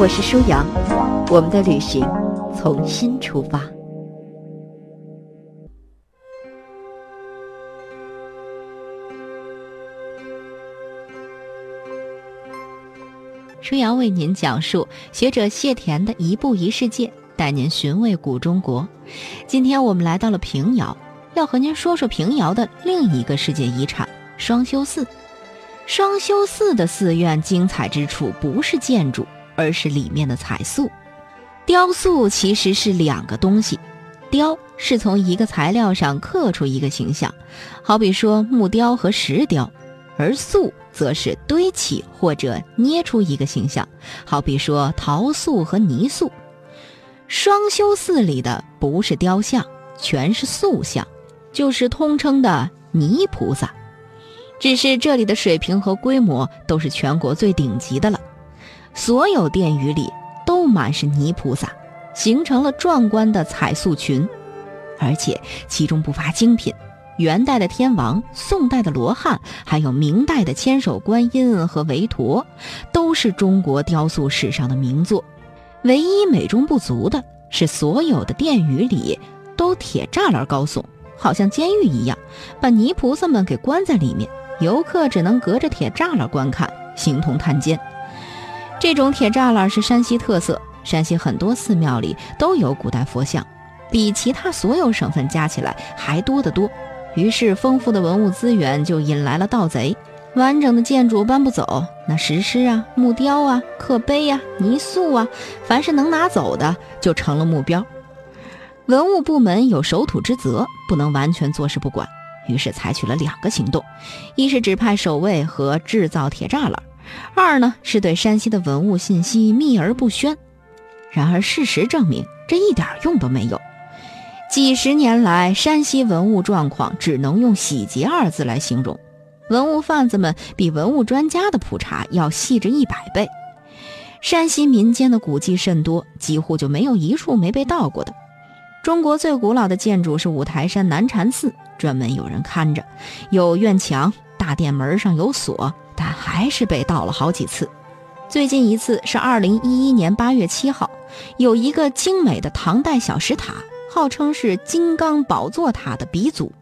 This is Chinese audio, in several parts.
我是舒阳，我们的旅行从新出发。舒阳为您讲述学者谢田的一步一世界，带您寻味古中国。今天我们来到了平遥，要和您说说平遥的另一个世界遗产双修寺。双修寺的寺院精彩之处不是建筑。而是里面的彩塑、雕塑其实是两个东西。雕是从一个材料上刻出一个形象，好比说木雕和石雕；而塑则是堆起或者捏出一个形象，好比说陶塑和泥塑。双修寺里的不是雕像，全是塑像，就是通称的泥菩萨。只是这里的水平和规模都是全国最顶级的了。所有殿宇里都满是泥菩萨，形成了壮观的彩塑群，而且其中不乏精品。元代的天王、宋代的罗汉，还有明代的千手观音和韦陀，都是中国雕塑史上的名作。唯一美中不足的是，所有的殿宇里都铁栅栏高耸，好像监狱一样，把泥菩萨们给关在里面，游客只能隔着铁栅栏观看，形同探监。这种铁栅栏是山西特色，山西很多寺庙里都有古代佛像，比其他所有省份加起来还多得多。于是，丰富的文物资源就引来了盗贼。完整的建筑搬不走，那石狮啊、木雕啊、刻碑呀、泥塑啊，凡是能拿走的就成了目标。文物部门有守土之责，不能完全坐视不管，于是采取了两个行动：一是指派守卫和制造铁栅栏。二呢，是对山西的文物信息秘而不宣。然而事实证明，这一点用都没有。几十年来，山西文物状况只能用“洗劫”二字来形容。文物贩子们比文物专家的普查要细致一百倍。山西民间的古迹甚多，几乎就没有一处没被盗过的。中国最古老的建筑是五台山南禅寺，专门有人看着，有院墙，大殿门上有锁。但还是被盗了好几次。最近一次是二零一一年八月七号，有一个精美的唐代小石塔，号称是金刚宝座塔的鼻祖，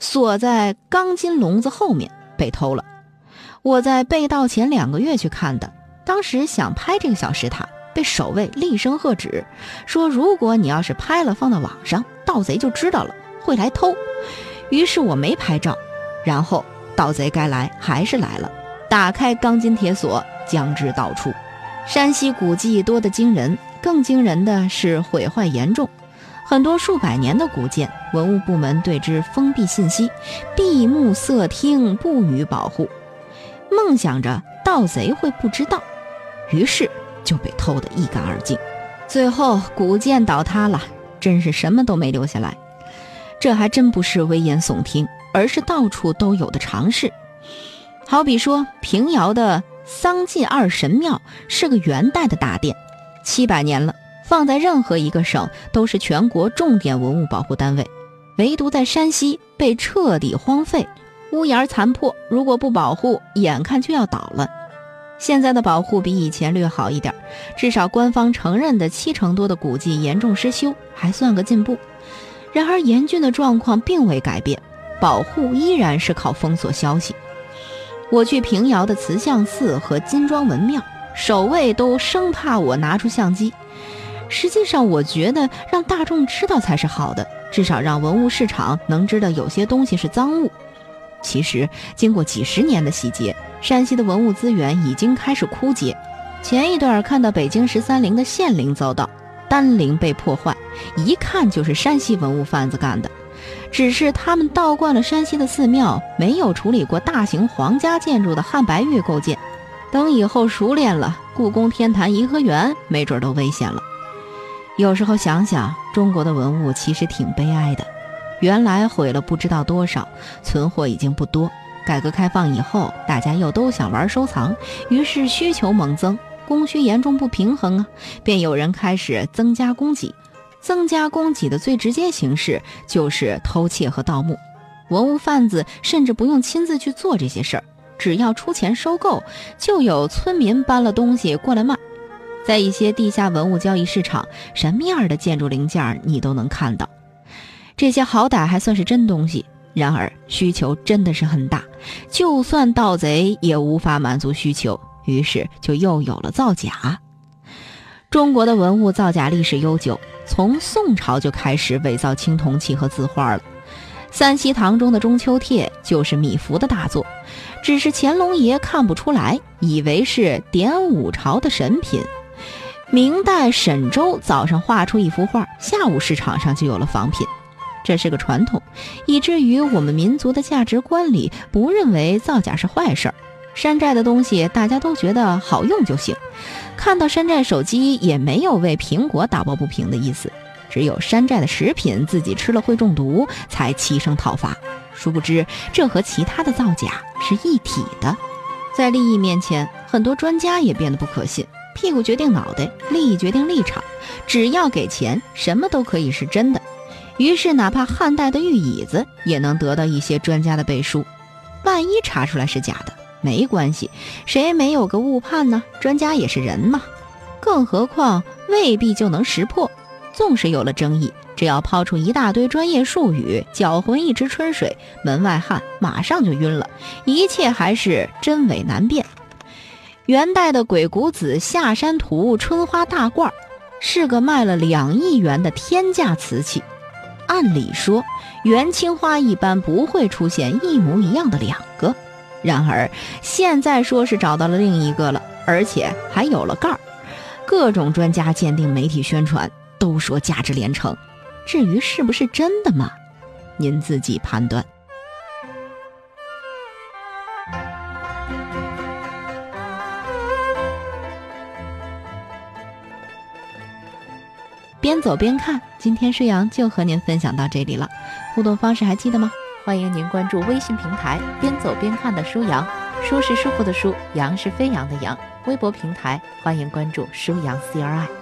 锁在钢筋笼子后面被偷了。我在被盗前两个月去看的，当时想拍这个小石塔，被守卫厉声喝止，说如果你要是拍了放到网上，盗贼就知道了会来偷。于是我没拍照，然后盗贼该来还是来了。打开钢筋铁锁，将之倒出。山西古迹多得惊人，更惊人的是毁坏严重。很多数百年的古建，文物部门对之封闭信息，闭目塞听，不予保护，梦想着盗贼会不知道，于是就被偷得一干二净。最后古建倒塌了，真是什么都没留下来。这还真不是危言耸听，而是到处都有的常识。好比说，平遥的桑晋二神庙是个元代的大殿，七百年了，放在任何一个省都是全国重点文物保护单位，唯独在山西被彻底荒废，屋檐残破，如果不保护，眼看就要倒了。现在的保护比以前略好一点，至少官方承认的七成多的古迹严重失修，还算个进步。然而严峻的状况并未改变，保护依然是靠封锁消息。我去平遥的慈相寺和金庄文庙，守卫都生怕我拿出相机。实际上，我觉得让大众知道才是好的，至少让文物市场能知道有些东西是赃物。其实，经过几十年的洗劫，山西的文物资源已经开始枯竭。前一段看到北京十三陵的献陵遭盗，丹陵被破坏，一看就是山西文物贩子干的。只是他们倒惯了山西的寺庙，没有处理过大型皇家建筑的汉白玉构件。等以后熟练了，故宫、天坛、颐和园没准都危险了。有时候想想，中国的文物其实挺悲哀的。原来毁了不知道多少，存货已经不多。改革开放以后，大家又都想玩收藏，于是需求猛增，供需严重不平衡啊，便有人开始增加供给。增加供给的最直接形式就是偷窃和盗墓。文物贩子甚至不用亲自去做这些事儿，只要出钱收购，就有村民搬了东西过来卖。在一些地下文物交易市场，什么样的建筑零件你都能看到。这些好歹还算是真东西，然而需求真的是很大，就算盗贼也无法满足需求，于是就又有了造假。中国的文物造假历史悠久，从宋朝就开始伪造青铜器和字画了。三希堂中的《中秋帖》就是米芾的大作，只是乾隆爷看不出来，以为是典武朝的神品。明代沈周早上画出一幅画，下午市场上就有了仿品。这是个传统，以至于我们民族的价值观里不认为造假是坏事儿。山寨的东西大家都觉得好用就行，看到山寨手机也没有为苹果打抱不平的意思，只有山寨的食品自己吃了会中毒才齐声讨伐。殊不知这和其他的造假是一体的，在利益面前，很多专家也变得不可信。屁股决定脑袋，利益决定立场，只要给钱，什么都可以是真的。于是，哪怕汉代的玉椅子也能得到一些专家的背书。万一查出来是假的，没关系，谁没有个误判呢？专家也是人嘛。更何况未必就能识破。纵使有了争议，只要抛出一大堆专业术语，搅浑一池春水，门外汉马上就晕了。一切还是真伪难辨。元代的《鬼谷子下山图》春花大罐，是个卖了两亿元的天价瓷器。按理说，元青花一般不会出现一模一样的两个，然而现在说是找到了另一个了，而且还有了盖儿。各种专家鉴定、媒体宣传都说价值连城。至于是不是真的嘛，您自己判断。边走边看，今天舒阳就和您分享到这里了。互动方式还记得吗？欢迎您关注微信平台“边走边看”的舒阳，舒是舒服的舒，阳是飞扬的阳。微博平台欢迎关注舒阳 CRI。